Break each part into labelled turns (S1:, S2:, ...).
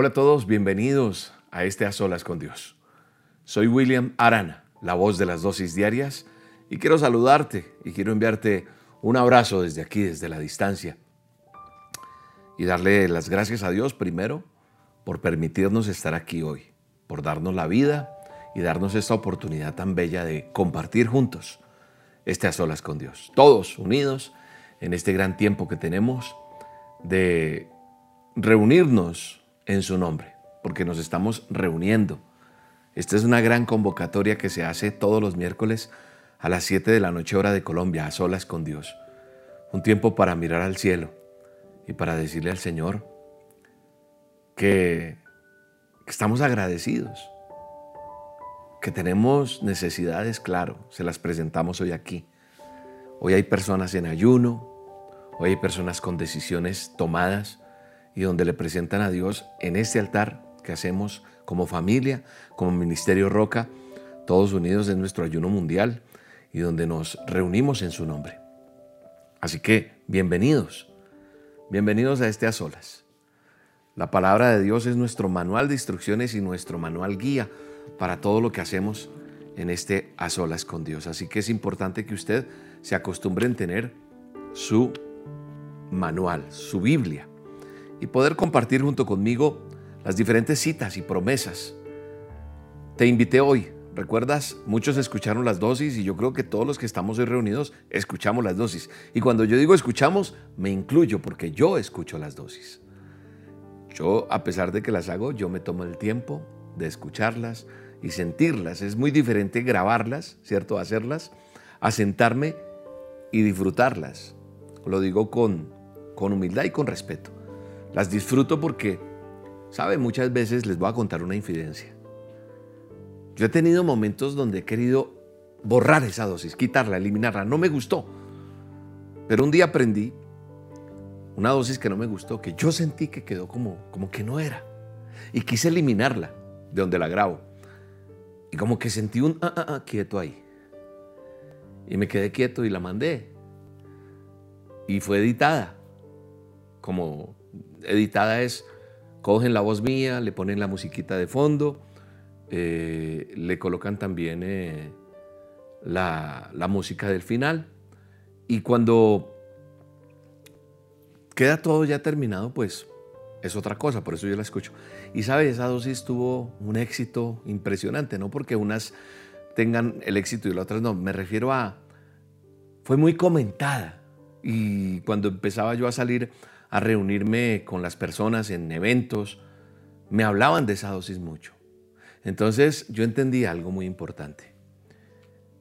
S1: Hola a todos, bienvenidos a este A Solas con Dios. Soy William Arana, la voz de las dosis diarias, y quiero saludarte y quiero enviarte un abrazo desde aquí, desde la distancia, y darle las gracias a Dios primero por permitirnos estar aquí hoy, por darnos la vida y darnos esta oportunidad tan bella de compartir juntos este A Solas con Dios, todos unidos en este gran tiempo que tenemos de reunirnos en su nombre, porque nos estamos reuniendo. Esta es una gran convocatoria que se hace todos los miércoles a las 7 de la noche hora de Colombia, a solas con Dios. Un tiempo para mirar al cielo y para decirle al Señor que, estamos agradecidos, que tenemos necesidades, claro, se las presentamos hoy aquí. Hoy hay personas en ayuno, hoy hay personas con decisiones tomadas y donde le presentan a Dios en este altar que hacemos como familia, como Ministerio Roca, todos unidos en nuestro ayuno mundial y donde nos reunimos en su nombre. Así que bienvenidos, bienvenidos a este a solas. La palabra de Dios es nuestro manual de instrucciones y nuestro manual guía para todo lo que hacemos en este a solas con Dios. Así que es importante que usted se acostumbre en tener su manual, su Biblia, y poder compartir junto conmigo las diferentes citas y promesas. Te invité hoy, ¿recuerdas? Muchos escucharon las dosis y yo creo que todos los que estamos hoy reunidos escuchamos las dosis. Y cuando yo digo escuchamos, me incluyo porque yo escucho las dosis. Yo, a pesar de que las hago, yo me tomo el tiempo de escucharlas y sentirlas. Es muy diferente grabarlas, ¿cierto? Hacerlas, a sentarme y disfrutarlas. Lo digo con, con humildad y con respeto. Las disfruto porque, ¿sabe? Muchas veces les voy a contar una infidencia. Yo he tenido momentos donde he querido borrar esa dosis, quitarla, eliminarla. No me gustó. Pero un día aprendí una dosis que no me gustó, que yo sentí que quedó como, como que no era. Y quise eliminarla de donde la grabo. Y como que sentí un ah, ah, ah, quieto ahí. Y me quedé quieto y la mandé. Y fue editada. Como editada es, cogen la voz mía, le ponen la musiquita de fondo, eh, le colocan también eh, la, la música del final. Y cuando queda todo ya terminado, pues es otra cosa, por eso yo la escucho. Y sabe, esa dosis tuvo un éxito impresionante, no porque unas tengan el éxito y las otras no, me refiero a, fue muy comentada. Y cuando empezaba yo a salir a reunirme con las personas en eventos, me hablaban de esa dosis mucho. Entonces yo entendí algo muy importante.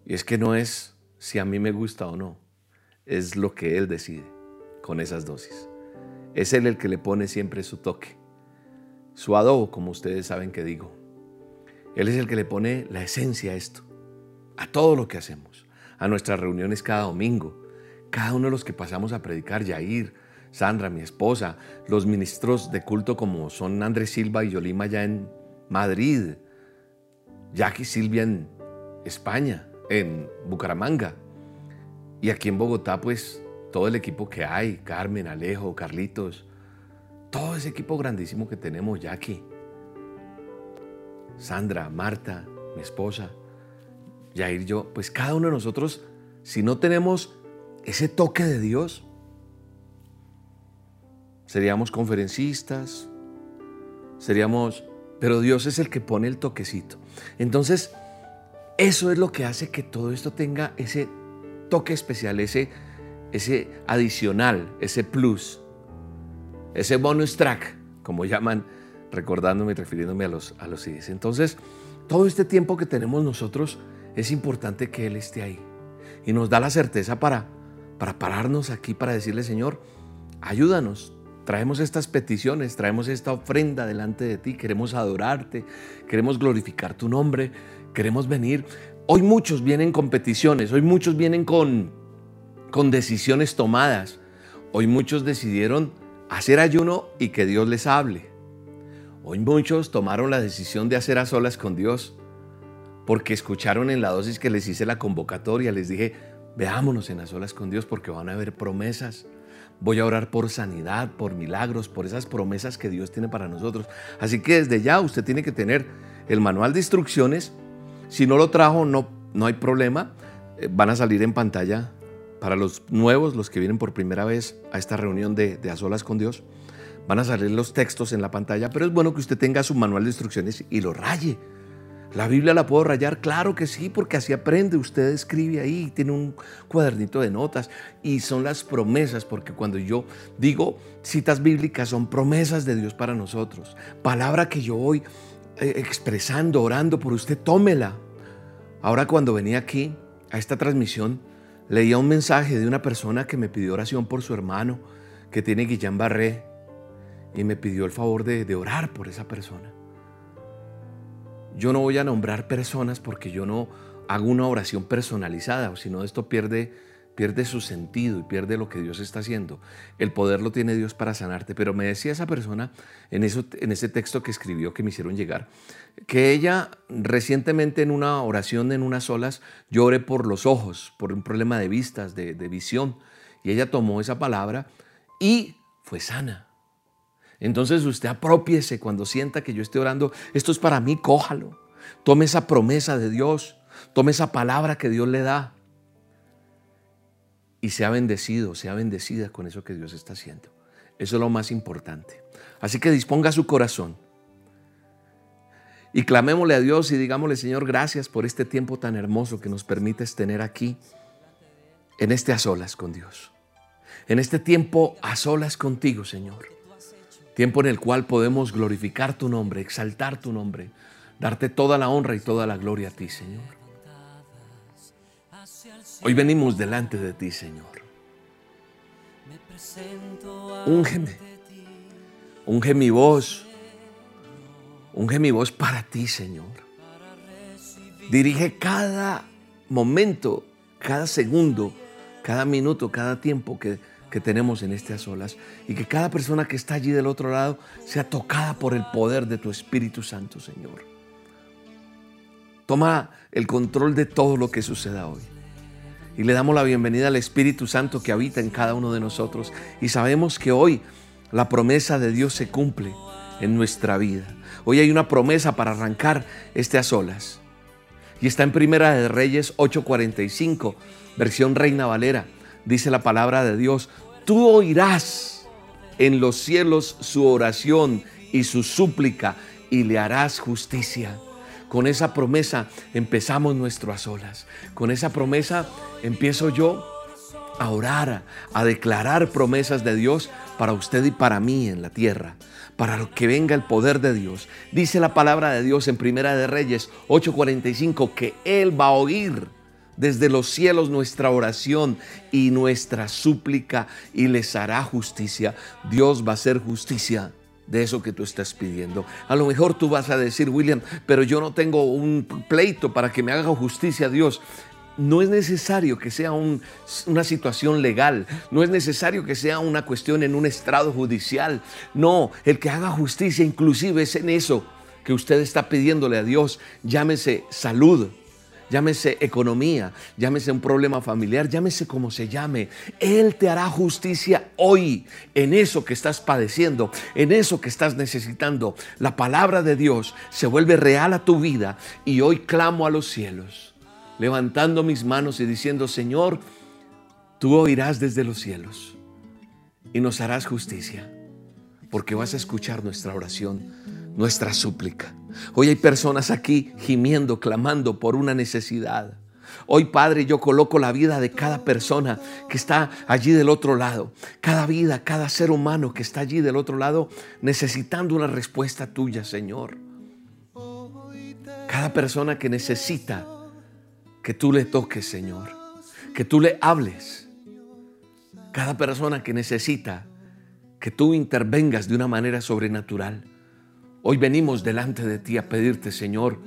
S1: Y es que no es si a mí me gusta o no, es lo que Él decide con esas dosis. Es Él el que le pone siempre su toque, su adobo, como ustedes saben que digo. Él es el que le pone la esencia a esto, a todo lo que hacemos, a nuestras reuniones cada domingo, cada uno de los que pasamos a predicar, Yair, Sandra, mi esposa, los ministros de culto como son Andrés Silva y Yolima ya en Madrid, Jackie Silvia en España, en Bucaramanga. Y aquí en Bogotá, pues todo el equipo que hay, Carmen, Alejo, Carlitos, todo ese equipo grandísimo que tenemos, Jackie, Sandra, Marta, mi esposa, Jair, yo, pues cada uno de nosotros, si no tenemos ese toque de Dios, seríamos conferencistas, seríamos, pero Dios es el que pone el toquecito. Entonces, eso es lo que hace que todo esto tenga ese toque especial, ese, ese adicional, ese plus, ese bonus track, como llaman, recordándome y refiriéndome a los, a los CDs. Entonces, todo este tiempo que tenemos nosotros, es importante que Él esté ahí. Y nos da la certeza para, para pararnos aquí, para decirle, Señor, ayúdanos, Traemos estas peticiones, traemos esta ofrenda delante de ti, queremos adorarte, queremos glorificar tu nombre, queremos venir. Hoy muchos vienen con peticiones, hoy muchos vienen con, con decisiones tomadas, hoy muchos decidieron hacer ayuno y que Dios les hable. Hoy muchos tomaron la decisión de hacer a solas con Dios porque escucharon en la dosis que les hice la convocatoria, les dije, veámonos en a solas con Dios porque van a haber promesas Voy a orar por sanidad, por milagros, por esas promesas que Dios tiene para nosotros. Así que desde ya usted tiene que tener el manual de instrucciones. Si no lo trajo, no, no hay problema. Eh, van a salir en pantalla para los nuevos, los que vienen por primera vez a esta reunión de, de a solas con Dios. Van a salir los textos en la pantalla, pero es bueno que usted tenga su manual de instrucciones y lo raye ¿La Biblia la puedo rayar? Claro que sí, porque así aprende. Usted escribe ahí, tiene un cuadernito de notas y son las promesas, porque cuando yo digo citas bíblicas son promesas de Dios para nosotros. Palabra que yo voy eh, expresando, orando por usted, tómela. Ahora cuando venía aquí a esta transmisión, leía un mensaje de una persona que me pidió oración por su hermano, que tiene Guillán Barré, y me pidió el favor de orar por esa persona. Yo no voy a nombrar personas porque yo no hago una oración personalizada, sino esto pierde, pierde su sentido y pierde lo que Dios está haciendo. El poder lo tiene Dios para sanarte. Pero me decía esa persona en, eso, en ese texto que escribió, que me hicieron llegar, que ella recientemente en una oración en unas olas llore por los ojos, por un problema de vistas, de visión. Y ella tomó esa palabra y fue sana. Entonces usted apropiese cuando sienta que yo esté orando, esto es para mí, cójalo. Tome esa promesa de Dios, tome esa palabra que Dios le da y sea bendecido, sea bendecida con eso que Dios está haciendo. Eso es lo más importante. Así que disponga su corazón y clamémosle a Dios y digámosle, Señor, gracias por este tiempo tan hermoso que nos permites tener aquí, en este a solas con Dios. En este tiempo a solas contigo, Señor. Tiempo en el cual podemos glorificar tu nombre, exaltar tu nombre, darte toda la honra y toda la gloria a ti, Señor. Hoy venimos delante de ti, Señor. Úngeme. Unge mi voz. Unge mi voz para ti, Señor. Dirige cada momento, cada segundo, cada minuto, cada tiempo que que tenemos en estas solas y que cada persona que está allí del otro lado sea tocada por el poder de tu Espíritu Santo, Señor. Toma el control de todo lo que suceda hoy. Y le damos la bienvenida al Espíritu Santo que habita en cada uno de nosotros. Y sabemos que hoy la promesa de Dios se cumple en nuestra vida. Hoy hay una promesa para arrancar a solas. Y está en Primera de Reyes 8:45, versión Reina Valera dice la palabra de Dios, tú oirás en los cielos su oración y su súplica y le harás justicia. Con esa promesa empezamos nuestro a solas. Con esa promesa empiezo yo a orar, a declarar promesas de Dios para usted y para mí en la tierra, para que venga el poder de Dios. Dice la palabra de Dios en Primera de Reyes 8:45 que Él va a oír desde los cielos nuestra oración y nuestra súplica y les hará justicia. Dios va a hacer justicia de eso que tú estás pidiendo. A lo mejor tú vas a decir, William, pero yo no tengo un pleito para que me haga justicia a Dios. No es necesario que sea una situación legal, no es necesario que sea una cuestión en un estrado judicial. No, el que haga justicia inclusive es en eso que usted está pidiéndole a Dios, llámese salud, llámese economía, llámese un problema familiar, llámese como se llame. Él te hará justicia hoy en eso que estás padeciendo, en eso que estás necesitando. La palabra de Dios se vuelve real a tu vida y hoy clamo a los cielos, levantando mis manos y diciendo, Señor, tú oirás desde los cielos y nos harás justicia, porque vas a escuchar nuestra oración, nuestra súplica. Hoy hay personas aquí gimiendo, clamando por una necesidad. Hoy, Padre, yo coloco la vida de cada persona que está allí del otro lado. Cada vida, cada ser humano que está allí del otro lado necesitando una respuesta tuya, Señor. Cada persona que necesita que tú le toques, Señor. Que tú le hables. Cada persona que necesita que tú intervengas de una manera sobrenatural. Hoy venimos delante de ti a pedirte, Señor,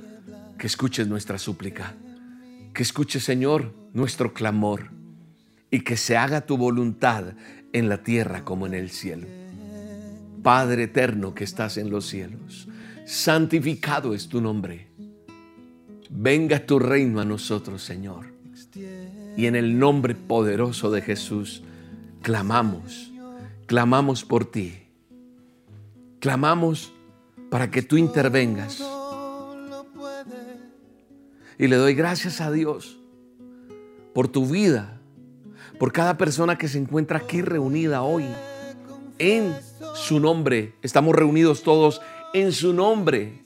S1: que escuches nuestra súplica, que escuches, Señor, nuestro clamor y que se haga tu voluntad en la tierra como en el cielo. Padre eterno que estás en los cielos, santificado es tu nombre. Venga tu reino a nosotros, Señor. Y en el nombre poderoso de Jesús clamamos clamamos por ti. Clamamos para que tú intervengas. Y le doy gracias a Dios por tu vida, por cada persona que se encuentra aquí reunida hoy. En su nombre, estamos reunidos todos en su nombre,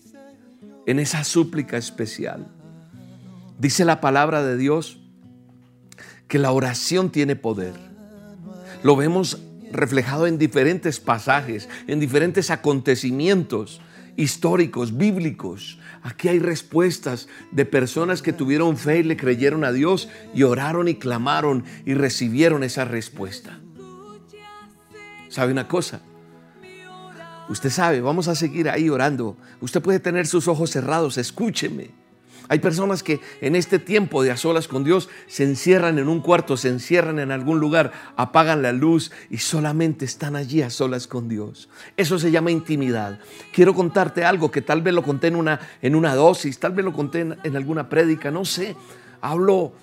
S1: en esa súplica especial. Dice la palabra de Dios que la oración tiene poder. Lo vemos reflejado en diferentes pasajes, en diferentes acontecimientos históricos, bíblicos. Aquí hay respuestas de personas que tuvieron fe y le creyeron a Dios y oraron y clamaron y recibieron esa respuesta. ¿Sabe una cosa? Usted sabe, vamos a seguir ahí orando. Usted puede tener sus ojos cerrados, escúcheme. Hay personas que en este tiempo de a solas con Dios se encierran en un cuarto, se encierran en algún lugar, apagan la luz y solamente están allí a solas con Dios. Eso se llama intimidad. Quiero contarte algo que tal vez lo conté en una, en una dosis, tal vez lo conté en, en alguna prédica, no sé. Hablo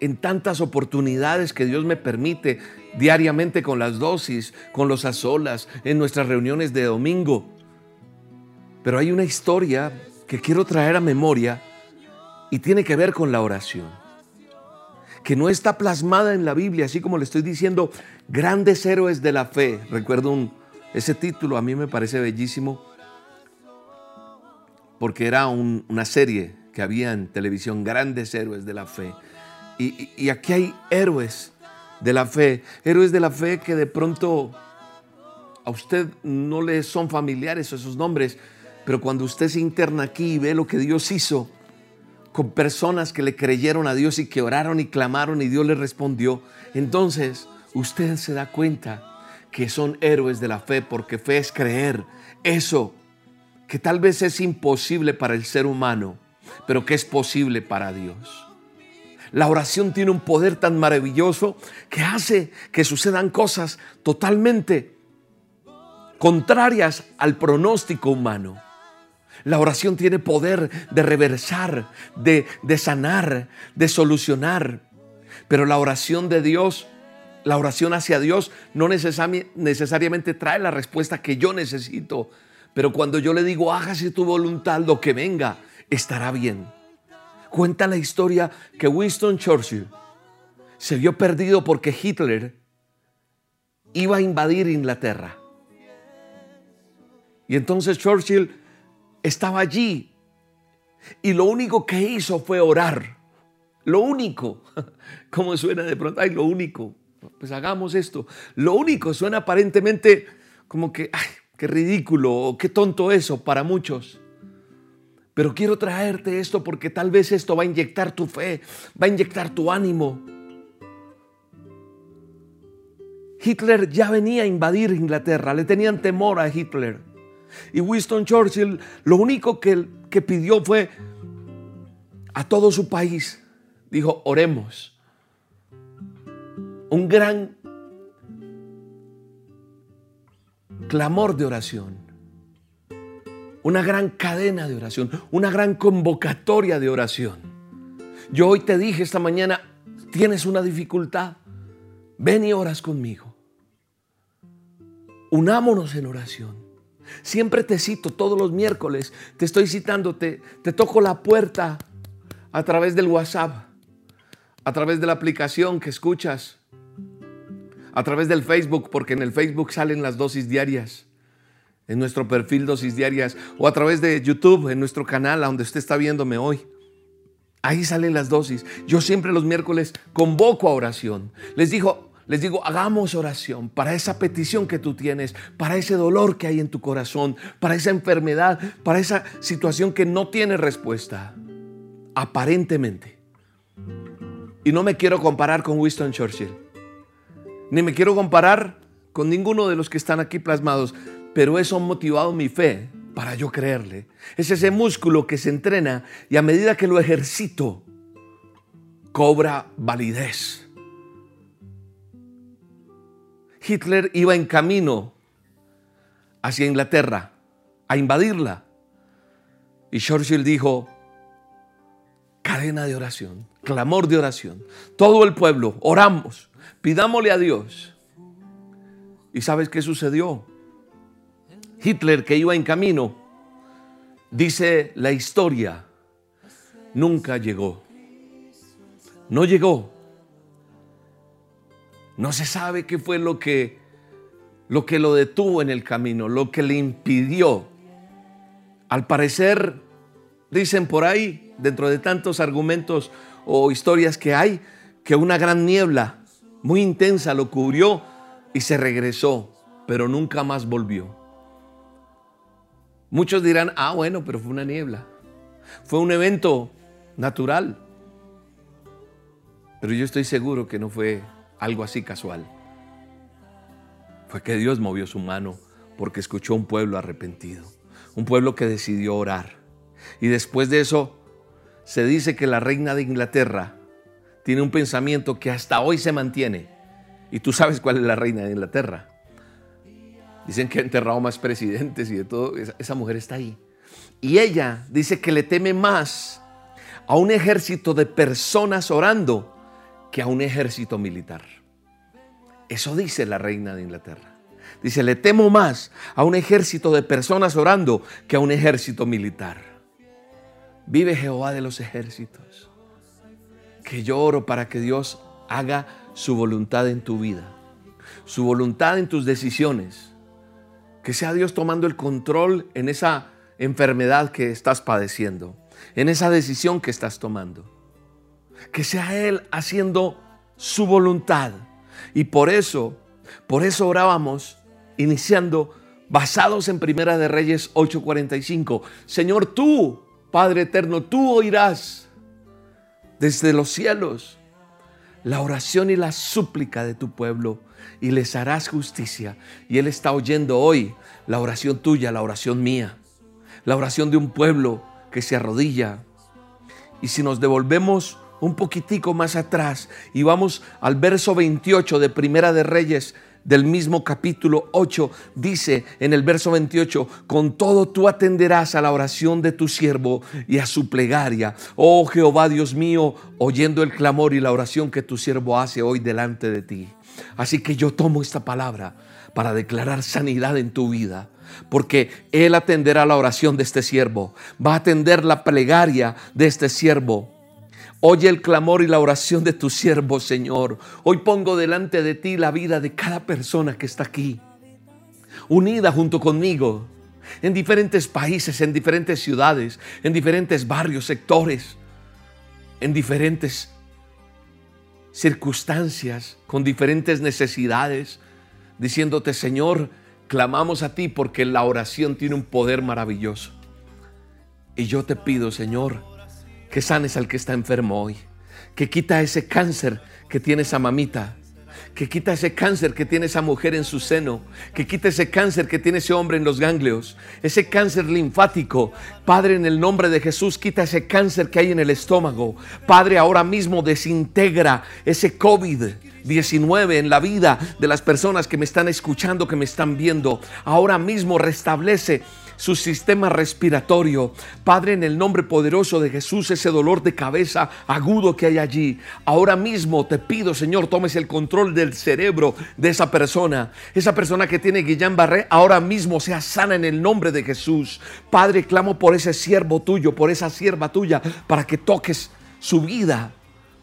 S1: en tantas oportunidades que Dios me permite diariamente con las dosis, con los a solas, en nuestras reuniones de domingo. Pero hay una historia que quiero traer a memoria y tiene que ver con la oración, que no está plasmada en la Biblia, así como le estoy diciendo, grandes héroes de la fe. Recuerdo ese título, a mí me parece bellísimo, porque era una serie que había en televisión, grandes héroes de la fe. Y, y aquí hay héroes de la fe, héroes de la fe que de pronto a usted no le son familiares esos nombres, pero cuando usted se interna aquí y ve lo que Dios hizo, con personas que le creyeron a Dios y que oraron y clamaron y Dios le respondió, entonces usted se da cuenta que son héroes de la fe, porque fe es creer eso que tal vez es imposible para el ser humano, pero que es posible para Dios. La oración tiene un poder tan maravilloso que hace que sucedan cosas totalmente contrarias al pronóstico humano. La oración tiene poder de reversar, de, sanar, de solucionar. Pero la oración de Dios, la oración hacia Dios, no necesariamente trae la respuesta que yo necesito. Pero cuando yo le digo, hágase tu voluntad, lo que venga, estará bien. Cuenta la historia que Winston Churchill se vio perdido porque Hitler iba a invadir Inglaterra. Y entonces Churchill estaba allí y lo único que hizo fue orar. Lo único. ¿Cómo suena de pronto? Ay, lo único. Pues hagamos esto. Lo único suena aparentemente como que, ay, qué ridículo, qué tonto eso para muchos. Pero quiero traerte esto porque tal vez esto va a inyectar tu fe, va a inyectar tu ánimo. Hitler ya venía a invadir Inglaterra, le tenían temor a Hitler. Y Winston Churchill lo único que, que pidió fue a todo su país, dijo, oremos. Un gran clamor de oración, una gran cadena de oración, una gran convocatoria de oración. Yo hoy te dije esta mañana, tienes una dificultad, ven y oras conmigo. Unámonos en oración. Siempre te cito todos los miércoles, te estoy citando, te, toco la puerta a través del WhatsApp, a través de la aplicación que escuchas, a través del Facebook, porque en el Facebook salen las dosis diarias, en nuestro perfil dosis diarias, o a través de YouTube, en nuestro canal, a donde usted está viéndome hoy. Ahí salen las dosis. Yo siempre los miércoles convoco a oración. Les digo, les digo, hagamos oración para esa petición que tú tienes, para ese dolor que hay en tu corazón, para esa enfermedad, para esa situación que no tiene respuesta, aparentemente. Y no me quiero comparar con Winston Churchill, ni me quiero comparar con ninguno de los que están aquí plasmados, pero eso ha motivado mi fe para yo creerle. Es ese músculo que se entrena y a medida que lo ejercito, cobra validez. Hitler iba en camino hacia Inglaterra a invadirla. Y Churchill dijo, cadena de oración, clamor de oración. Todo el pueblo, oramos, pidámosle a Dios ¿Y sabes qué sucedió? Hitler que iba en camino, dice la historia, nunca llegó. No llegó. No se sabe qué fue lo que lo que lo detuvo en el camino, lo que le impidió. Al parecer, dicen por ahí, dentro de tantos argumentos o historias que hay, que una gran niebla muy intensa lo cubrió y se regresó, pero nunca más volvió. Muchos dirán, ah, bueno, pero fue una niebla. Fue un evento natural. Pero yo estoy seguro que no fue algo así casual. Fue que Dios movió su mano porque escuchó un pueblo arrepentido. Un pueblo que decidió orar. Y después de eso, se dice que la reina de Inglaterra tiene un pensamiento que hasta hoy se mantiene. Y tú sabes cuál es la reina de Inglaterra. Dicen que ha enterrado más presidentes y de todo. Esa, mujer está ahí. Y ella dice que le teme más a un ejército de personas orando que a un ejército militar. Eso dice la reina de Inglaterra. Dice, le temo más a un ejército de personas orando que a un ejército militar. Vive Jehová de los ejércitos. Que yo oro para que Dios haga su voluntad en tu vida, su voluntad en tus decisiones. Que sea Dios tomando el control en esa enfermedad que estás padeciendo, en esa decisión que estás tomando. Que sea Él haciendo su voluntad. Y por eso, por eso orábamos, iniciando, basados en Primera de Reyes 8:45. Señor, tú, Padre eterno, tú oirás desde los cielos la oración y la súplica de tu pueblo y les harás justicia. Y Él está oyendo hoy la oración tuya, la oración mía, la oración de un pueblo que se arrodilla. Y si nos devolvemos un poquitico más atrás y vamos al verso 28 de Primera de Reyes, del mismo capítulo 8 dice en el verso 28, con todo tú atenderás a la oración de tu siervo y a su plegaria. Oh Jehová Dios mío, oyendo el clamor y la oración que tu siervo hace hoy delante de ti. Así que yo tomo esta palabra para declarar sanidad en tu vida. Porque Él atenderá la oración de este siervo, va a atender la plegaria de este siervo Oye el clamor y la oración de tu siervo, Señor. Hoy pongo delante de ti la vida de cada persona que está aquí, unida junto conmigo, en diferentes países, en diferentes ciudades, en diferentes barrios, sectores, en diferentes circunstancias, con diferentes necesidades, diciéndote, Señor, clamamos a ti porque la oración tiene un poder maravilloso. Y yo te pido, Señor, que sanes al que está enfermo hoy, que quita ese cáncer que tiene esa mamita, que quita ese cáncer que tiene esa mujer en su seno, que quita ese cáncer que tiene ese hombre en los ganglios, ese cáncer linfático. Padre, en el nombre de Jesús, quita ese cáncer que hay en el estómago. Padre, ahora mismo desintegra ese COVID-19 en la vida de las personas que me están escuchando, que me están viendo. Ahora mismo restablece su sistema respiratorio. Padre, en el nombre poderoso de Jesús, ese dolor de cabeza agudo que hay allí. Ahora mismo te pido, Señor, tomes el control del cerebro de esa persona. Esa persona que tiene Guillain-Barré, ahora mismo sea sana en el nombre de Jesús. Padre, clamo por ese siervo tuyo, por esa sierva tuya, para que toques su vida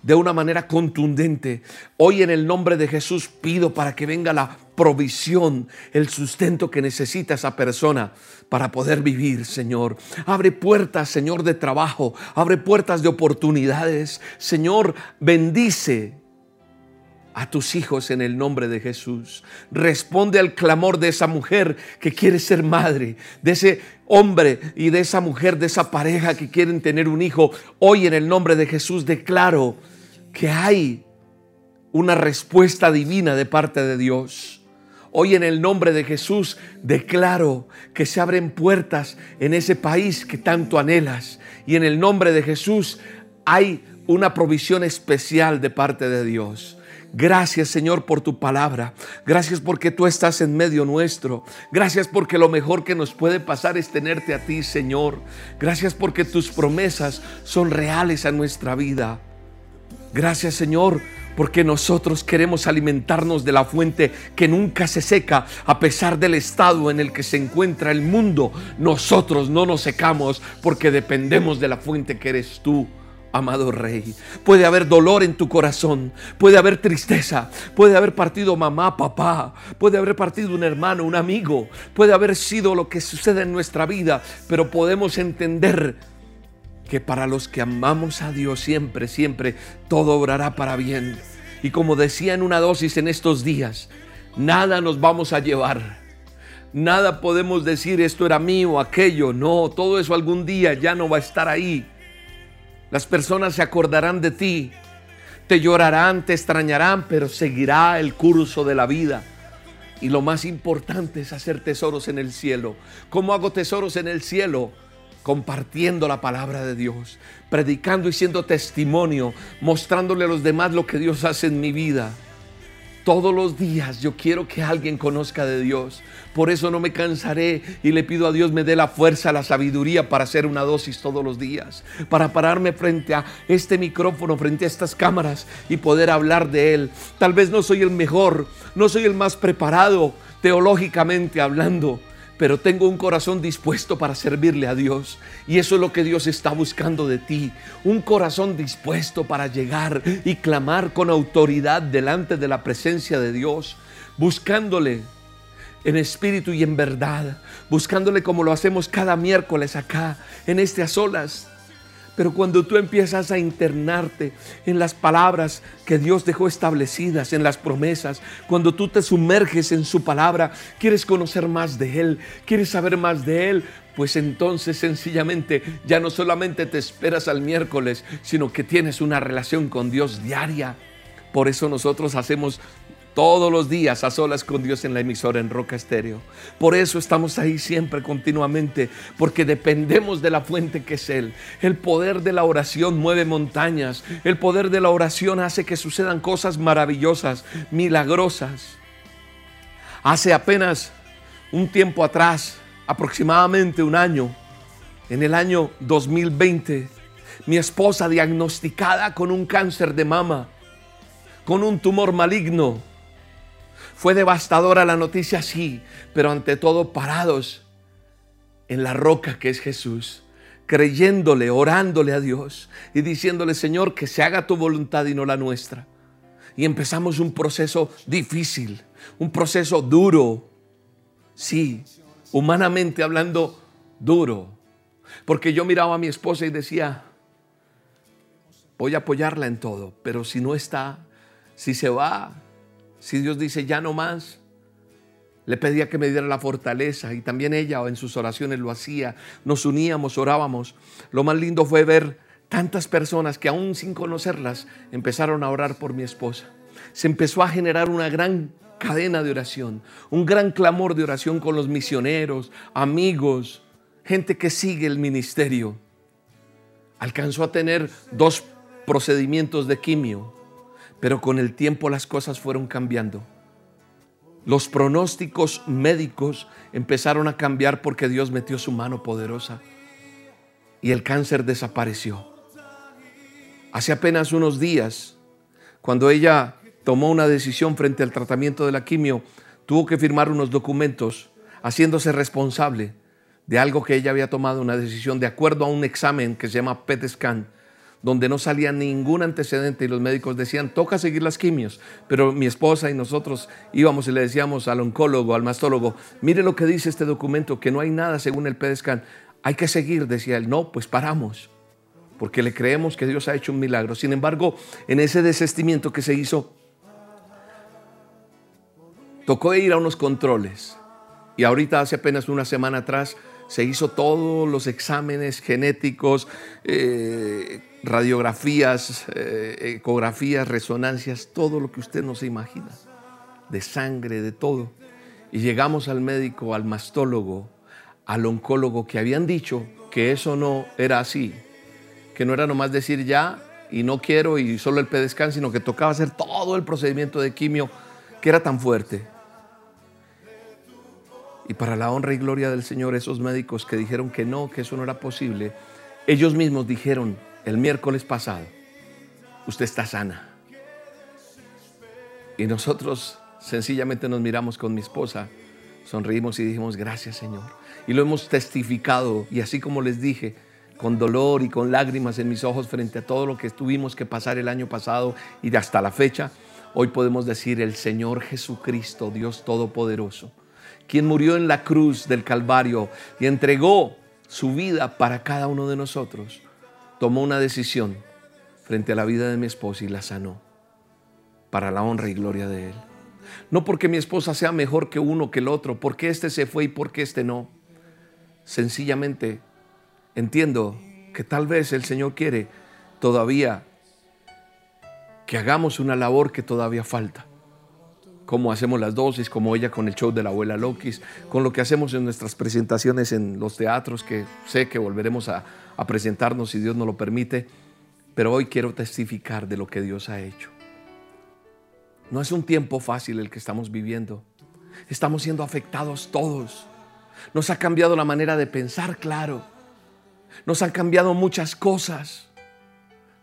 S1: de una manera contundente. Hoy en el nombre de Jesús pido para que venga la provisión, el sustento que necesita esa persona para poder vivir, Señor. Abre puertas, Señor, de trabajo, abre puertas de oportunidades. Señor, bendice a tus hijos en el nombre de Jesús. Responde al clamor de esa mujer que quiere ser madre, de ese hombre y de esa mujer, de esa pareja que quieren tener un hijo. Hoy en el nombre de Jesús declaro que hay una respuesta divina de parte de Dios. Hoy en el nombre de Jesús declaro que se abren puertas en ese país que tanto anhelas. Y en el nombre de Jesús hay una provisión especial de parte de Dios. Gracias Señor por tu palabra. Gracias porque tú estás en medio nuestro. Gracias porque lo mejor que nos puede pasar es tenerte a ti Señor. Gracias porque tus promesas son reales a nuestra vida. Gracias Señor porque nosotros queremos alimentarnos de la fuente que nunca se seca a pesar del estado en el que se encuentra el mundo. Nosotros no nos secamos porque dependemos de la fuente que eres tú amado Rey. Puede haber dolor en tu corazón, puede haber tristeza, puede haber partido mamá, papá, puede haber partido un hermano, un amigo, puede haber sido lo que sucede en nuestra vida, pero podemos entender que para los que amamos a Dios siempre, siempre, todo obrará para bien. Y como decía en una dosis en estos días, nada nos vamos a llevar. Nada podemos decir esto era mío aquello. No, todo eso algún día ya no va a estar ahí. Las personas se acordarán de ti, te llorarán, te extrañarán, pero seguirá el curso de la vida. Y lo más importante es hacer tesoros en el cielo. ¿Cómo hago tesoros en el cielo? Compartiendo la palabra de Dios, predicando y siendo testimonio, mostrándole a los demás lo que Dios hace en mi vida. Todos los días yo quiero que alguien conozca de Dios. Por eso no me cansaré y le pido a Dios me dé la fuerza, la sabiduría para hacer una dosis todos los días. Para pararme frente a este micrófono, frente a estas cámaras y poder hablar de Él. Tal vez no soy el mejor, no soy el más preparado teológicamente hablando pero tengo un corazón dispuesto para servirle a Dios. Y eso es lo que Dios está buscando de ti. Un corazón dispuesto para llegar y clamar con autoridad delante de la presencia de Dios, buscándole en espíritu y en verdad, buscándole como lo hacemos cada miércoles acá, en este a solas pero cuando tú empiezas a internarte en las palabras que Dios dejó establecidas, en las promesas, cuando tú te sumerges en su palabra, quieres conocer más de Él, quieres saber más de Él, pues entonces sencillamente ya no solamente te esperas al miércoles, sino que tienes una relación con Dios diaria. Por eso nosotros hacemos todos los días a solas con Dios en la emisora en Roca Estéreo. Por eso estamos ahí siempre, continuamente, porque dependemos de la fuente que es Él. El poder de la oración mueve montañas. El poder de la oración hace que sucedan cosas maravillosas, milagrosas. Hace apenas un tiempo atrás, aproximadamente un año, en el año 2020, mi esposa diagnosticada con un cáncer de mama, con un tumor maligno, fue devastadora la noticia, sí, pero ante todo parados en la roca que es Jesús, creyéndole, orándole a Dios y diciéndole, Señor, que se haga tu voluntad y no la nuestra. Y empezamos un proceso difícil, un proceso duro, sí, humanamente hablando, duro. Porque yo miraba a mi esposa y decía, voy a apoyarla en todo, pero si no está, si se va, si Dios dice ya no más, le pedía que me diera la fortaleza y también ella en sus oraciones lo hacía. Nos uníamos, orábamos. Lo más lindo fue ver tantas personas que aún sin conocerlas empezaron a orar por mi esposa. Se empezó a generar una gran cadena de oración, un gran clamor de oración con los misioneros, amigos, gente que sigue el ministerio. Alcanzó a tener dos procedimientos de quimio pero con el tiempo las cosas fueron cambiando. Los pronósticos médicos empezaron a cambiar porque Dios metió su mano poderosa y el cáncer desapareció. Hace apenas unos días, cuando ella tomó una decisión frente al tratamiento de la quimio, tuvo que firmar unos documentos haciéndose responsable de algo que ella había tomado una decisión de acuerdo a un examen que se llama PET scan donde no salía ningún antecedente y los médicos decían, toca seguir las quimios. Pero mi esposa y nosotros íbamos y le decíamos al oncólogo, al mastólogo, mire lo que dice este documento, que no hay nada según el PEDESCAN. Hay que seguir, decía él. No, pues paramos, porque le creemos que Dios ha hecho un milagro. Sin embargo, en ese desestimiento que se hizo, tocó ir a unos controles. Y ahorita, hace apenas una semana atrás, se hizo todos los exámenes genéticos, eh, radiografías, eh, ecografías, resonancias, todo lo que usted no se imagina, de sangre, de todo. Y llegamos al médico, al mastólogo, al oncólogo, que habían dicho que eso no era así, que no era nomás decir ya y no quiero y solo el pedescan, sino que tocaba hacer todo el procedimiento de quimio que era tan fuerte. Y para la honra y gloria del Señor, esos médicos que dijeron que no, que eso no era posible, ellos mismos dijeron, el miércoles pasado, usted está sana. Y nosotros sencillamente nos miramos con mi esposa, sonreímos y dijimos, gracias Señor. Y lo hemos testificado. Y así como les dije, con dolor y con lágrimas en mis ojos frente a todo lo que tuvimos que pasar el año pasado y hasta la fecha, hoy podemos decir el Señor Jesucristo, Dios Todopoderoso, quien murió en la cruz del Calvario y entregó su vida para cada uno de nosotros, tomó una decisión frente a la vida de mi esposa y la sanó para la honra y gloria de Él. No porque mi esposa sea mejor que uno que el otro, porque este se fue y porque este no. Sencillamente entiendo que tal vez el Señor quiere todavía que hagamos una labor que todavía falta. Como hacemos las dosis, como ella con el show de la abuela Lokis, con lo que hacemos en nuestras presentaciones en los teatros, que sé que volveremos a, a presentarnos si Dios nos lo permite. Pero hoy quiero testificar de lo que Dios ha hecho. No es un tiempo fácil el que estamos viviendo. Estamos siendo afectados todos. Nos ha cambiado la manera de pensar, claro. Nos han cambiado muchas cosas.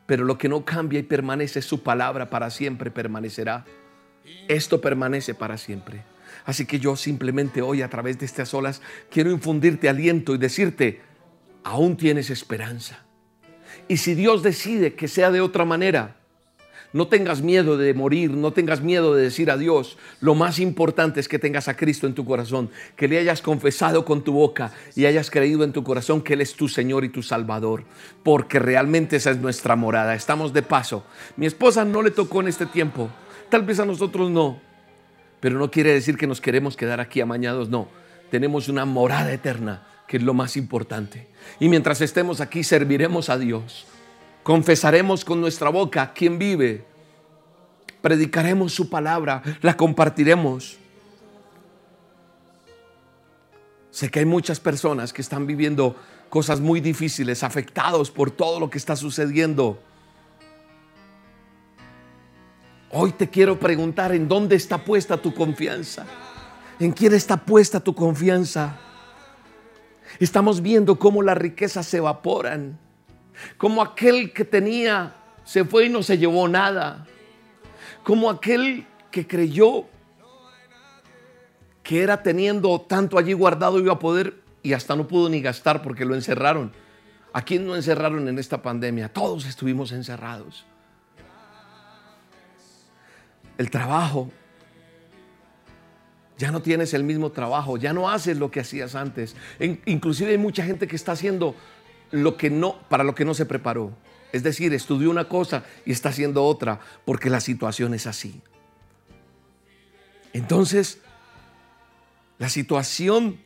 S1: Pero lo que no cambia y permanece es su palabra para siempre permanecerá. Esto permanece para siempre. Así que yo simplemente hoy a través de estas olas quiero infundirte aliento y decirte, aún tienes esperanza. Y si Dios decide que sea de otra manera, no tengas miedo de morir, no tengas miedo de decir adiós. Lo más importante es que tengas a Cristo en tu corazón, que le hayas confesado con tu boca y hayas creído en tu corazón que Él es tu Señor y tu Salvador, porque realmente esa es nuestra morada. Estamos de paso. Mi esposa no le tocó en este tiempo, tal vez a nosotros no, pero no quiere decir que nos queremos quedar aquí amañados, no. Tenemos una morada eterna, que es lo más importante. Y mientras estemos aquí, serviremos a Dios confesaremos con nuestra boca quién vive, predicaremos su palabra, la compartiremos. Sé que hay muchas personas que están viviendo cosas muy difíciles, afectados por todo lo que está sucediendo. Hoy te quiero preguntar en dónde está puesta tu confianza. ¿En quién está puesta tu confianza? Estamos viendo cómo las riquezas se evaporan. Como aquel que tenía se fue y no se llevó nada. Como aquel que creyó que era teniendo tanto allí guardado iba a poder y hasta no pudo ni gastar porque lo encerraron. ¿A quién no encerraron en esta pandemia? Todos estuvimos encerrados. El trabajo. Ya no tienes el mismo trabajo, ya no haces lo que hacías antes. inclusive hay mucha gente que está haciendo lo que no, para lo que no se preparó. Es decir, estudió una cosa y está haciendo otra porque la situación es así. Entonces, la situación,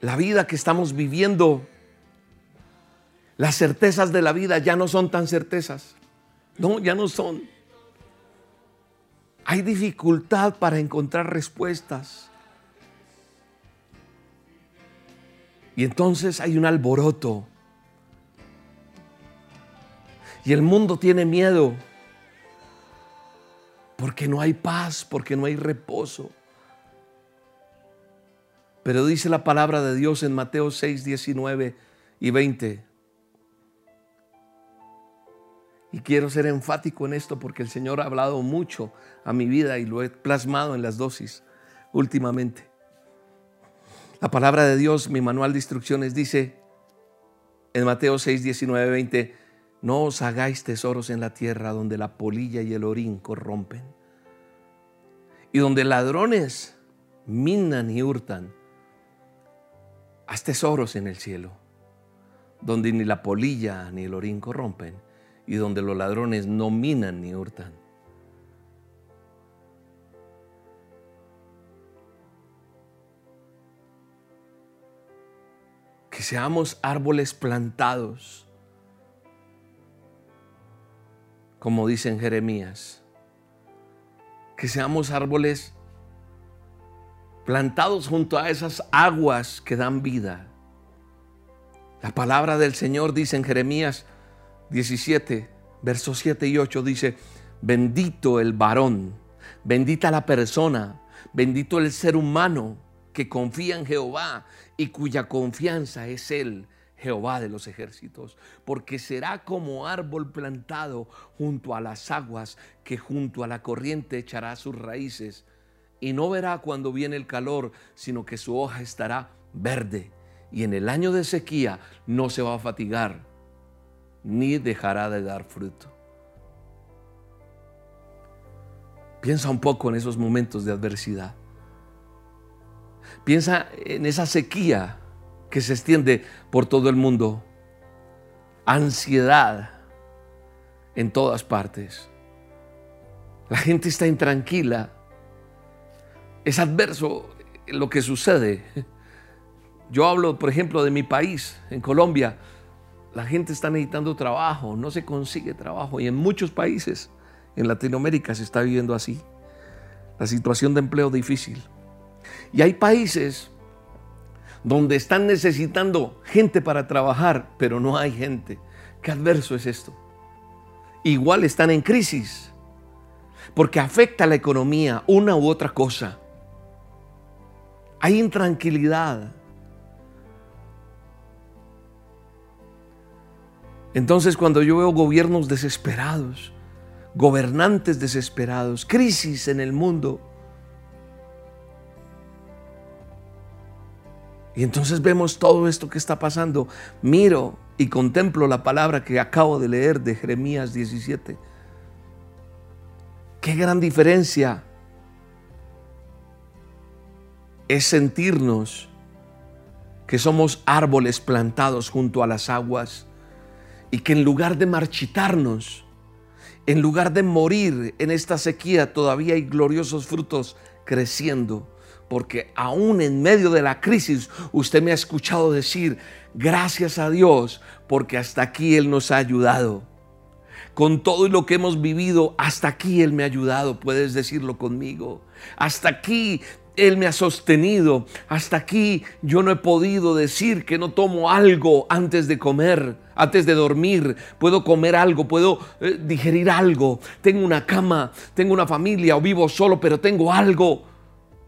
S1: la vida que estamos viviendo, las certezas de la vida ya no son tan certezas. No, ya no son. Hay dificultad para encontrar respuestas. Y entonces hay un alboroto. Y el mundo tiene miedo. Porque no hay paz, porque no hay reposo. Pero dice la palabra de Dios en Mateo 6, 19 y 20. Y quiero ser enfático en esto porque el Señor ha hablado mucho a mi vida y lo he plasmado en las dosis últimamente. La palabra de Dios, mi manual de instrucciones dice en Mateo 6, 19, 20, no os hagáis tesoros en la tierra donde la polilla y el orín corrompen y donde ladrones minan y hurtan. Haz tesoros en el cielo, donde ni la polilla ni el orín corrompen y donde los ladrones no minan ni hurtan. que seamos árboles plantados, como dice en Jeremías, que seamos árboles plantados junto a esas aguas que dan vida. La palabra del Señor dice en Jeremías 17, versos 7 y 8, dice, bendito el varón, bendita la persona, bendito el ser humano que confía en Jehová y cuya confianza es Él, Jehová de los ejércitos, porque será como árbol plantado junto a las aguas, que junto a la corriente echará sus raíces, y no verá cuando viene el calor, sino que su hoja estará verde, y en el año de sequía no se va a fatigar, ni dejará de dar fruto. Piensa un poco en esos momentos de adversidad. Piensa en esa sequía que se extiende por todo el mundo. Ansiedad en todas partes. La gente está intranquila. Es adverso lo que sucede. Yo hablo, por ejemplo, de mi país, en Colombia. La gente está necesitando trabajo, no se consigue trabajo. Y en muchos países en Latinoamérica se está viviendo así. La situación de empleo difícil. Y hay países donde están necesitando gente para trabajar, pero no hay gente. Qué adverso es esto. Igual están en crisis, porque afecta a la economía, una u otra cosa. Hay intranquilidad. Entonces cuando yo veo gobiernos desesperados, gobernantes desesperados, crisis en el mundo, Y entonces vemos todo esto que está pasando. Miro y contemplo la palabra que acabo de leer de Jeremías 17. Qué gran diferencia es sentirnos que somos árboles plantados junto a las aguas y que en lugar de marchitarnos, en lugar de morir en esta sequía, todavía hay gloriosos frutos creciendo porque aún en medio de la crisis usted me ha escuchado decir, gracias a Dios, porque hasta aquí Él nos ha ayudado. Con todo lo que hemos vivido, hasta aquí Él me ha ayudado, puedes decirlo conmigo. Hasta aquí Él me ha sostenido. Hasta aquí yo no he podido decir que no tomo algo antes de comer, antes de dormir. Puedo comer algo, puedo eh, digerir algo. Tengo una cama, tengo una familia o vivo solo, pero tengo algo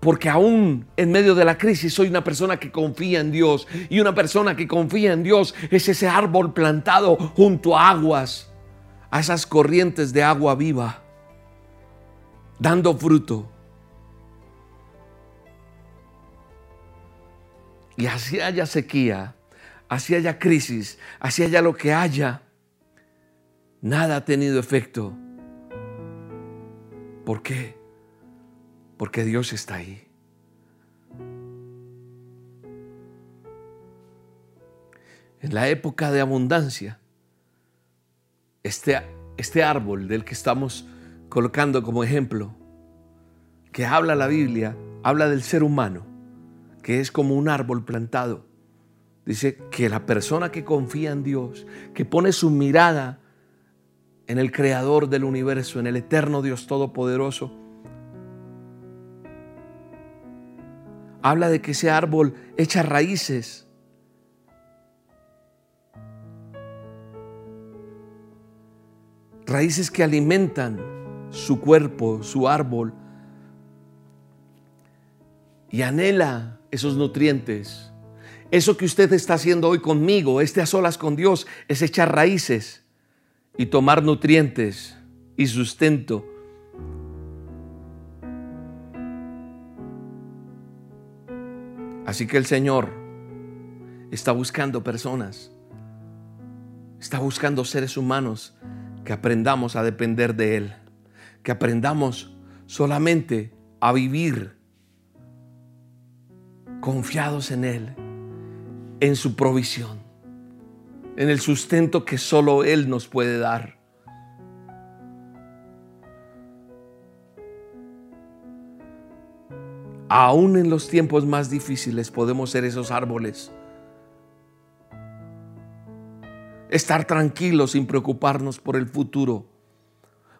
S1: porque aún en medio de la crisis soy una persona que confía en Dios. Y una persona que confía en Dios es ese árbol plantado junto a aguas, a esas corrientes de agua viva, dando fruto. Y así haya sequía, así haya crisis, así haya lo que haya, nada ha tenido efecto. ¿Por qué? porque Dios está ahí. En la época de abundancia, este, este árbol del que estamos colocando como ejemplo, que habla la Biblia, habla del ser humano, que es como un árbol plantado. Dice que la persona que confía en Dios, que pone su mirada en el creador del universo, en el eterno Dios Todopoderoso, habla de que ese árbol echa raíces. Raíces que alimentan su cuerpo, su árbol. Y anhela esos nutrientes. Eso que usted está haciendo hoy conmigo, este a solas con Dios, es echar raíces y tomar nutrientes y sustento. Así que el Señor está buscando personas, está buscando seres humanos que aprendamos a depender de Él, que aprendamos solamente a vivir confiados en Él, en su provisión, en el sustento que solo Él nos puede dar. Aún en los tiempos más difíciles podemos ser esos árboles. Estar tranquilos sin preocuparnos por el futuro.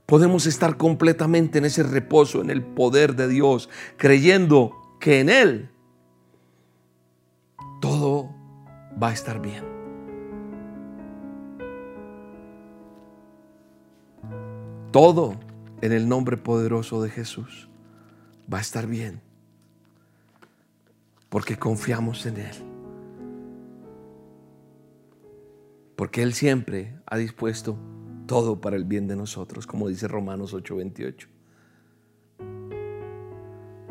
S1: Podemos estar completamente en ese reposo, en el poder de Dios, creyendo que en Él va a estar bien. Todo en el nombre poderoso de Jesús va a estar bien porque confiamos en Él. Porque Él siempre ha dispuesto todo para el bien de nosotros, como dice Romanos 8:28.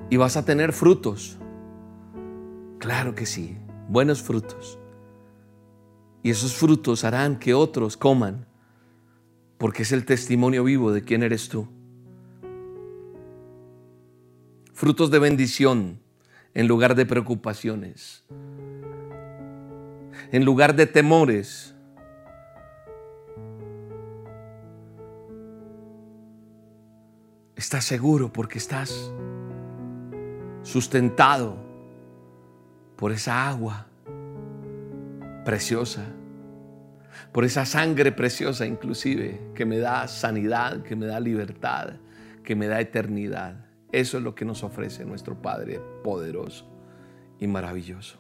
S1: Y vas a tener frutos. Claro que sí, buenos frutos. Y esos frutos harán que otros coman, porque es el testimonio vivo de quién eres tú. Frutos de bendición en lugar de preocupaciones, en lugar de temores. Estás seguro porque estás sustentado por esa agua preciosa, por esa sangre preciosa inclusive, que me da sanidad, que me da libertad, que me da eternidad. Eso es lo que nos ofrece nuestro Padre poderoso y maravilloso.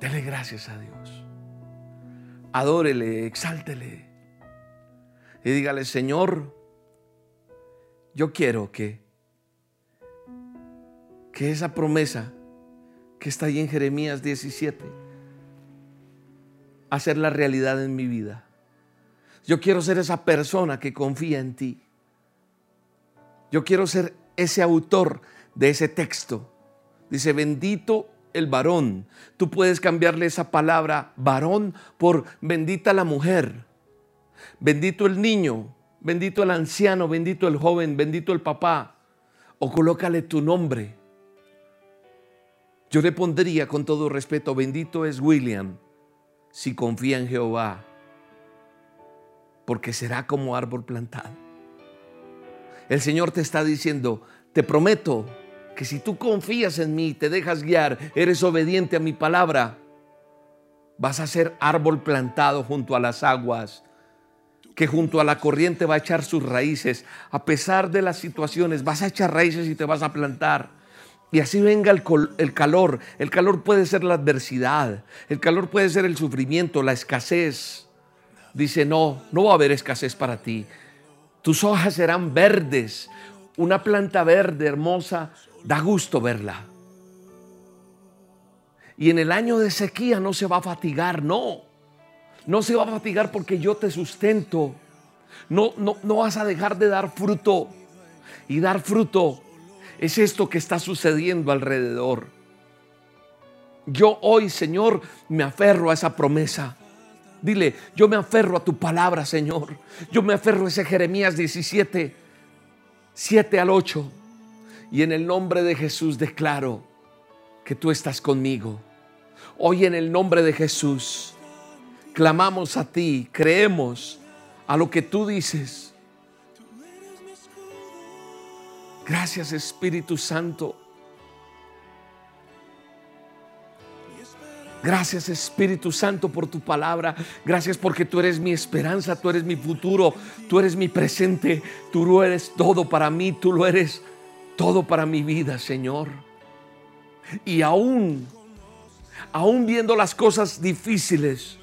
S1: Dele gracias a Dios. Adórele, exáltele. Y dígale, Señor, yo quiero que, que esa promesa que está ahí en Jeremías 17, hacer la realidad en mi vida. Yo quiero ser esa persona que confía en ti. Yo quiero ser ese autor de ese texto. Dice, bendito el varón. Tú puedes cambiarle esa palabra varón por bendita la mujer. Bendito el niño, bendito el anciano, bendito el joven, bendito el papá. O colócale tu nombre. Yo le pondría con todo respeto, bendito es William si confía en Jehová, porque será como árbol plantado. El Señor te está diciendo, te prometo que si tú confías en mí, te dejas guiar, eres obediente a mi palabra, vas a ser árbol plantado junto a las aguas, que junto a la corriente va a echar sus raíces. A pesar de las situaciones, vas a echar raíces y te vas a plantar. Y así venga el, el, calor. El calor puede ser la adversidad. El calor puede ser el sufrimiento, la escasez. Dice, no, no va a haber escasez para ti. Tus hojas serán verdes. Una planta verde hermosa da gusto verla. Y en el año de sequía no se va a fatigar, no. No se va a fatigar porque yo te sustento. No, no, no vas a dejar de dar fruto. Y dar fruto es esto que está sucediendo alrededor. Yo hoy, Señor, me aferro a esa promesa. Dile, yo me aferro a tu palabra, Señor. Yo me aferro a ese Jeremías 17, 7 al 8. Y en el nombre de Jesús declaro que tú estás conmigo. Hoy en el nombre de Jesús clamamos a ti, creemos a lo que tú dices. Gracias Espíritu Santo. Gracias Espíritu Santo por tu palabra. Gracias porque tú eres mi esperanza, tú eres mi futuro, tú eres mi presente, tú lo eres todo para mí, tú lo eres todo para mi vida, Señor. Y aún, aún viendo las cosas difíciles,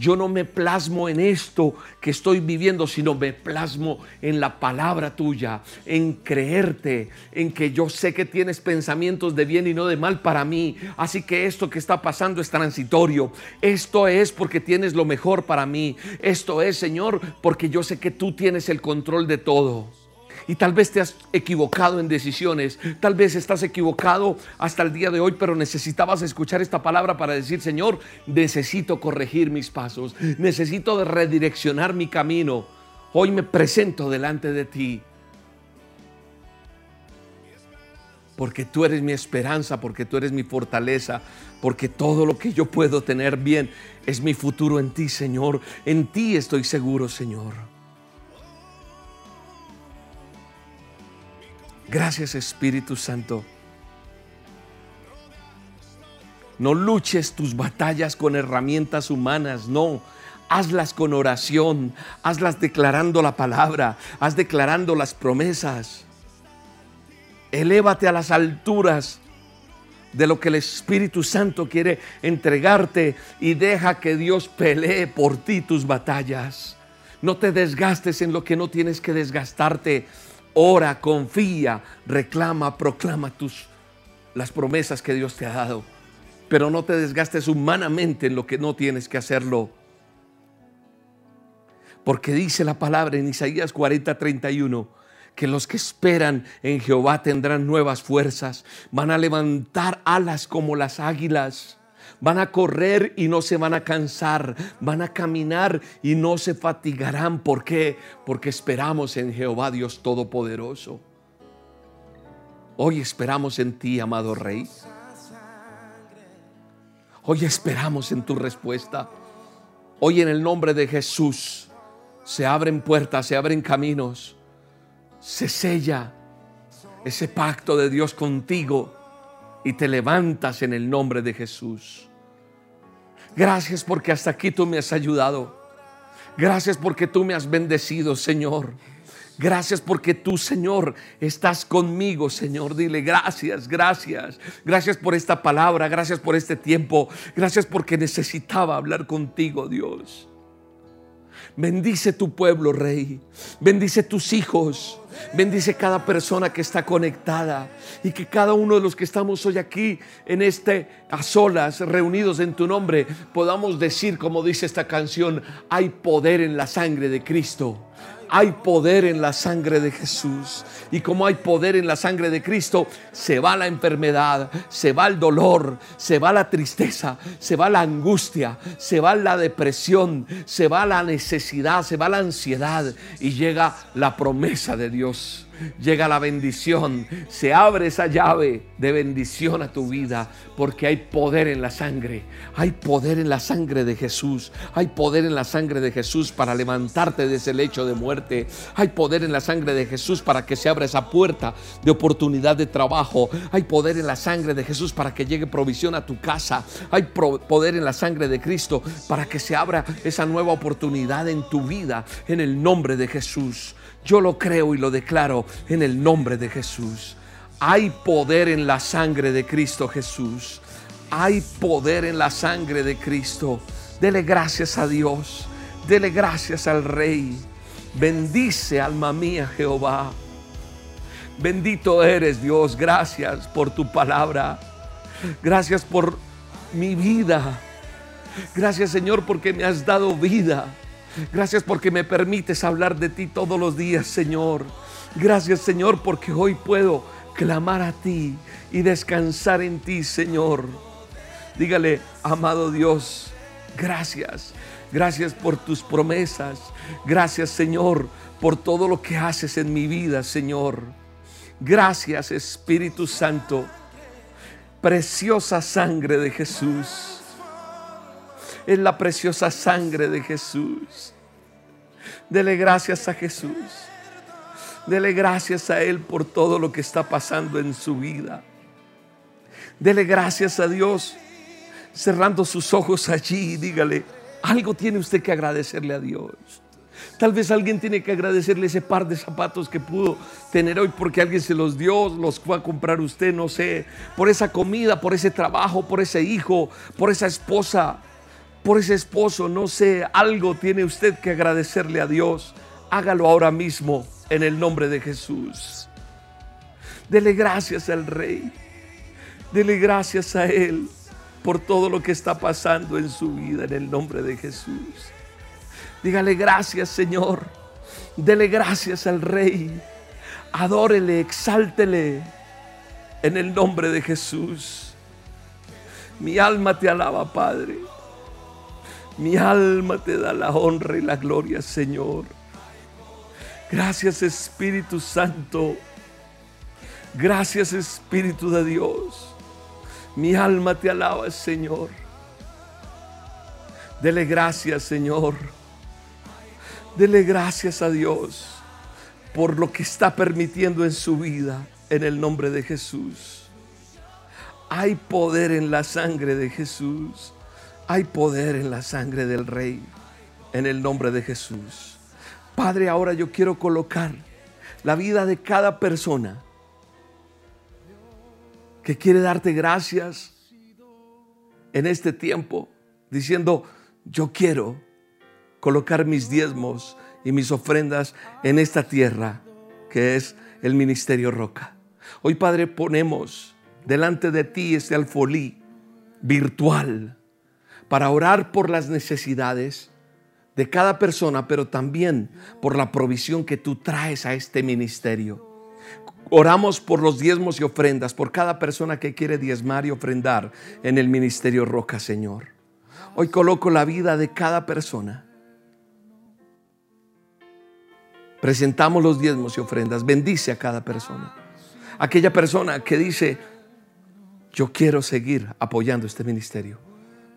S1: yo no me plasmo en esto que estoy viviendo, sino me plasmo en la palabra tuya, en creerte, en que yo sé que tienes pensamientos de bien y no de mal para mí. Así que esto que está pasando es transitorio. Esto es porque tienes lo mejor para mí. Esto es, Señor, porque yo sé que tú tienes el control de todo. Y tal vez te has equivocado en decisiones, tal vez estás equivocado hasta el día de hoy, pero necesitabas escuchar esta palabra para decir, Señor, necesito corregir mis pasos, necesito redireccionar mi camino. Hoy me presento delante de ti. Porque tú eres mi esperanza, porque tú eres mi fortaleza, porque todo lo que yo puedo tener bien es mi futuro en ti, Señor. En ti estoy seguro, Señor. Gracias Espíritu Santo. No luches tus batallas con herramientas humanas, no. Hazlas con oración, hazlas declarando la palabra, haz declarando las promesas. Elévate a las alturas de lo que el Espíritu Santo quiere entregarte y deja que Dios pelee por ti tus batallas. No te desgastes en lo que no tienes que desgastarte ora, confía, reclama, proclama tus, las promesas que Dios te ha dado, pero no te desgastes humanamente en lo que no tienes que hacerlo. Porque dice la palabra en Isaías 40, 31, que los que esperan en Jehová tendrán nuevas fuerzas, van a levantar alas como las águilas, van a correr y no se van a cansar, van a caminar y no se fatigarán. ¿Por qué? Porque esperamos en Jehová Dios Todopoderoso. Hoy esperamos en ti, amado Rey. Hoy esperamos en tu respuesta. Hoy en el nombre de Jesús se abren puertas, se abren caminos, se sella ese pacto de Dios contigo y te levantas en el nombre de Jesús. Gracias porque hasta aquí tú me has ayudado. Gracias porque tú me has bendecido, Señor. Gracias porque tú, Señor, estás conmigo, Señor. Dile gracias, gracias. Gracias por esta palabra, gracias por este tiempo. Gracias porque necesitaba hablar contigo, Dios. Bendice tu pueblo, Rey. Bendice tus hijos. Bendice cada persona que está conectada y que cada uno de los que estamos hoy aquí en este a solas, reunidos en tu nombre, podamos decir como dice esta canción, hay poder en la sangre de Cristo hay poder en la sangre de Jesús. Y como hay poder en la sangre de Cristo, se va la enfermedad, se va el dolor, se va la tristeza, se va la angustia, se va la depresión, se va la necesidad, se va la ansiedad y llega la promesa de Dios llega la bendición, se abre esa llave de bendición a tu vida, porque hay poder en la sangre, hay poder en la sangre de Jesús, hay poder en la sangre de Jesús para levantarte de ese lecho de muerte, hay poder en la sangre de Jesús para que se abra esa puerta de oportunidad de trabajo, hay poder en la sangre de Jesús para que llegue provisión a tu casa, hay poder en la sangre de Cristo para que se abra esa nueva oportunidad en tu vida, en el nombre de Jesús. Yo lo creo y lo declaro en el nombre de Jesús. Hay poder en la sangre de Cristo Jesús. Hay poder en la sangre de Cristo. Dele gracias a Dios. Dele gracias al Rey. Bendice alma mía Jehová. Bendito eres Dios. Gracias por tu palabra. Gracias por mi vida. Gracias Señor porque me has dado vida. Gracias porque me permites hablar de ti todos los días, Señor. Gracias, Señor, porque hoy puedo clamar a ti y descansar en ti, Señor. Dígale, amado Dios, gracias. Gracias por tus promesas. Gracias, Señor, por todo lo que haces en mi vida, Señor. Gracias, Espíritu Santo. Preciosa sangre de Jesús es la preciosa sangre de Jesús. Dele gracias a Jesús. Dele gracias a Él por todo lo que está pasando en su vida. Dele gracias a Dios cerrando sus ojos allí dígale, algo tiene usted que agradecerle a Dios. Tal vez alguien tiene que agradecerle ese par de zapatos que pudo tener hoy porque alguien se los dio, los fue a comprar usted, no sé, por esa comida, por ese trabajo, por ese hijo, por esa esposa, por ese esposo, no sé, algo tiene usted que agradecerle a Dios. Hágalo ahora mismo en el nombre de Jesús. Dele gracias al Rey. Dele gracias a Él por todo lo que está pasando en su vida en el nombre de Jesús. Dígale gracias Señor. Dele gracias al Rey. Adórele, exáltele en el nombre de Jesús. Mi alma te alaba, Padre. Mi alma te da la honra y la gloria, Señor. Gracias Espíritu Santo. Gracias Espíritu de Dios. Mi alma te alaba, Señor. Dele gracias, Señor. Dele gracias a Dios por lo que está permitiendo en su vida en el nombre de Jesús. Hay poder en la sangre de Jesús. Hay poder en la sangre del Rey, en el nombre de Jesús. Padre, ahora yo quiero colocar la vida de cada persona que quiere darte gracias en este tiempo, diciendo, yo quiero colocar mis diezmos y mis ofrendas en esta tierra que es el ministerio Roca. Hoy, Padre, ponemos delante de ti este alfolí virtual para orar por las necesidades de cada persona, pero también por la provisión que tú traes a este ministerio. Oramos por los diezmos y ofrendas, por cada persona que quiere diezmar y ofrendar en el ministerio Roca, Señor. Hoy coloco la vida de cada persona. Presentamos los diezmos y ofrendas. Bendice a cada persona. Aquella persona que dice, yo quiero seguir apoyando este ministerio,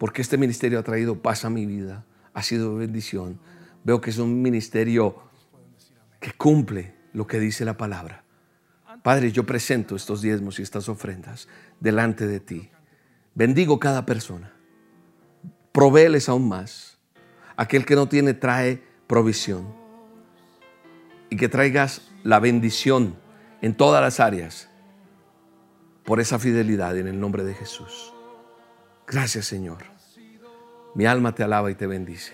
S1: porque este ministerio ha traído paz a mi vida, ha sido bendición. Veo que es un ministerio que cumple lo que dice la palabra. Padre, yo presento estos diezmos y estas ofrendas delante de ti. Bendigo cada persona. Provéeles aún más. Aquel que no tiene trae provisión. Y que traigas la bendición en todas las áreas por esa fidelidad en el nombre de Jesús. Gracias Señor. Mi alma te alaba y te bendice.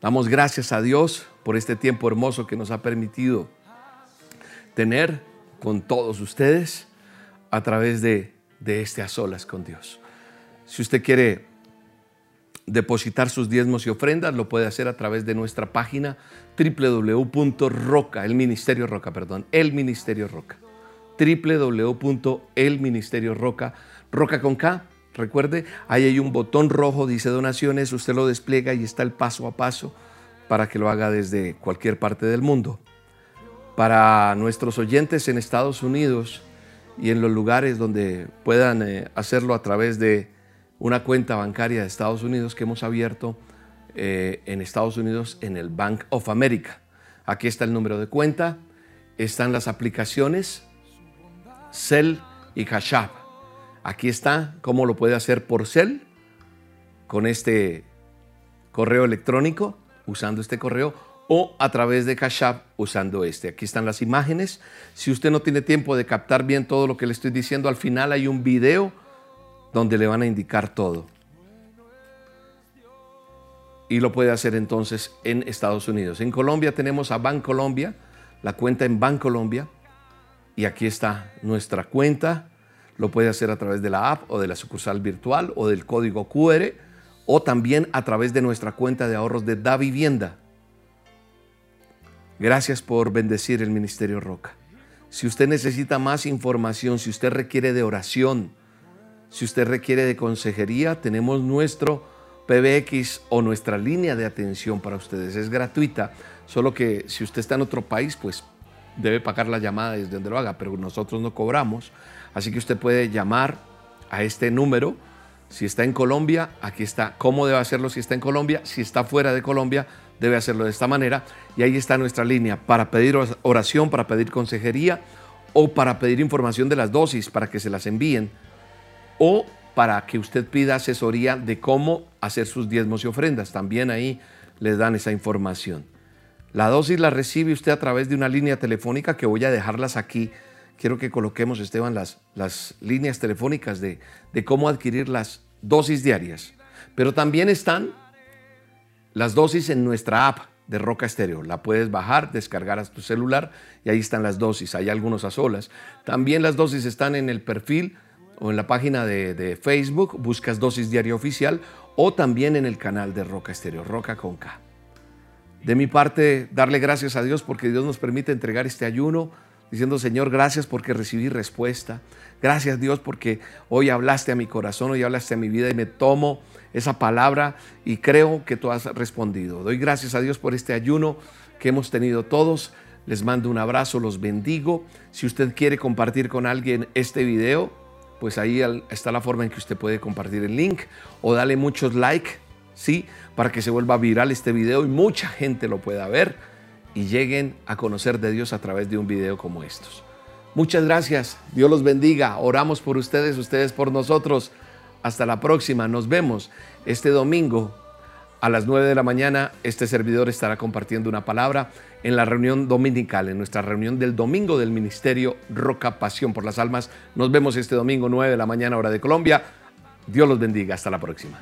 S1: Damos gracias a Dios por este tiempo hermoso que nos ha permitido tener con todos ustedes a través de, de este a solas con Dios. Si usted quiere depositar sus diezmos y ofrendas, lo puede hacer a través de nuestra página www.roca, el Ministerio Roca, perdón, el Ministerio Roca www.elministerioroca, roca con K. Recuerde, ahí hay un botón rojo, dice donaciones, usted lo despliega y está el paso a paso para que lo haga desde cualquier parte del mundo. Para nuestros oyentes en Estados Unidos y en los lugares donde puedan eh, hacerlo a través de una cuenta bancaria de Estados Unidos que hemos abierto eh, en Estados Unidos en el Bank of America. Aquí está el número de cuenta, están las aplicaciones Cell y Hashab. Aquí está cómo lo puede hacer por Cell con este correo electrónico, usando este correo, o a través de Hashab usando este. Aquí están las imágenes. Si usted no tiene tiempo de captar bien todo lo que le estoy diciendo, al final hay un video donde le van a indicar todo. Y lo puede hacer entonces en Estados Unidos. En Colombia tenemos a Bancolombia, la cuenta en Bancolombia. Y aquí está nuestra cuenta. Lo puede hacer a través de la app o de la sucursal virtual o del código QR o también a través de nuestra cuenta de ahorros de Da Vivienda. Gracias por bendecir el Ministerio Roca. Si usted necesita más información, si usted requiere de oración, si usted requiere de consejería, tenemos nuestro PBX o nuestra línea de atención para ustedes. Es gratuita, solo que si usted está en otro país, pues debe pagar la llamada desde donde lo haga, pero nosotros no cobramos. Así que usted puede llamar a este número. Si está en Colombia, aquí está cómo debe hacerlo si está en Colombia. Si está fuera de Colombia, debe hacerlo de esta manera. Y ahí está nuestra línea para pedir oración, para pedir consejería o para pedir información de las dosis para que se las envíen o para que usted pida asesoría de cómo hacer sus diezmos y ofrendas. También ahí les dan esa información. La dosis la recibe usted a través de una línea telefónica que voy a dejarlas aquí. Quiero que coloquemos, Esteban, las, las líneas telefónicas de, de cómo adquirir las dosis diarias. Pero también están las dosis en nuestra app de Roca Estéreo. La puedes bajar, descargar a tu celular y ahí están las dosis. Hay algunos a solas. También las dosis están en el perfil o en la página de, de Facebook. Buscas dosis diaria oficial o también en el canal de Roca Estéreo, Roca con K. De mi parte, darle gracias a Dios porque Dios nos permite entregar este ayuno, diciendo, Señor, gracias porque recibí respuesta. Gracias Dios porque hoy hablaste a mi corazón, hoy hablaste a mi vida y me tomo esa palabra y creo que tú has respondido. Doy gracias a Dios por este ayuno que hemos tenido todos. Les mando un abrazo, los bendigo. Si usted quiere compartir con alguien este video, pues ahí está la forma en que usted puede compartir el link o dale muchos like ¿sí? Para que se vuelva viral este video y mucha gente lo pueda ver y lleguen a conocer de Dios a través de un video como estos. Muchas gracias, Dios los bendiga, oramos por ustedes, ustedes por nosotros. Hasta la próxima, nos vemos este domingo a las 9 de la mañana. Este servidor estará compartiendo una palabra en la reunión dominical, en nuestra reunión del domingo del Ministerio Roca Pasión por las Almas. Nos vemos este domingo 9 de la mañana hora de Colombia. Dios los bendiga, hasta la próxima.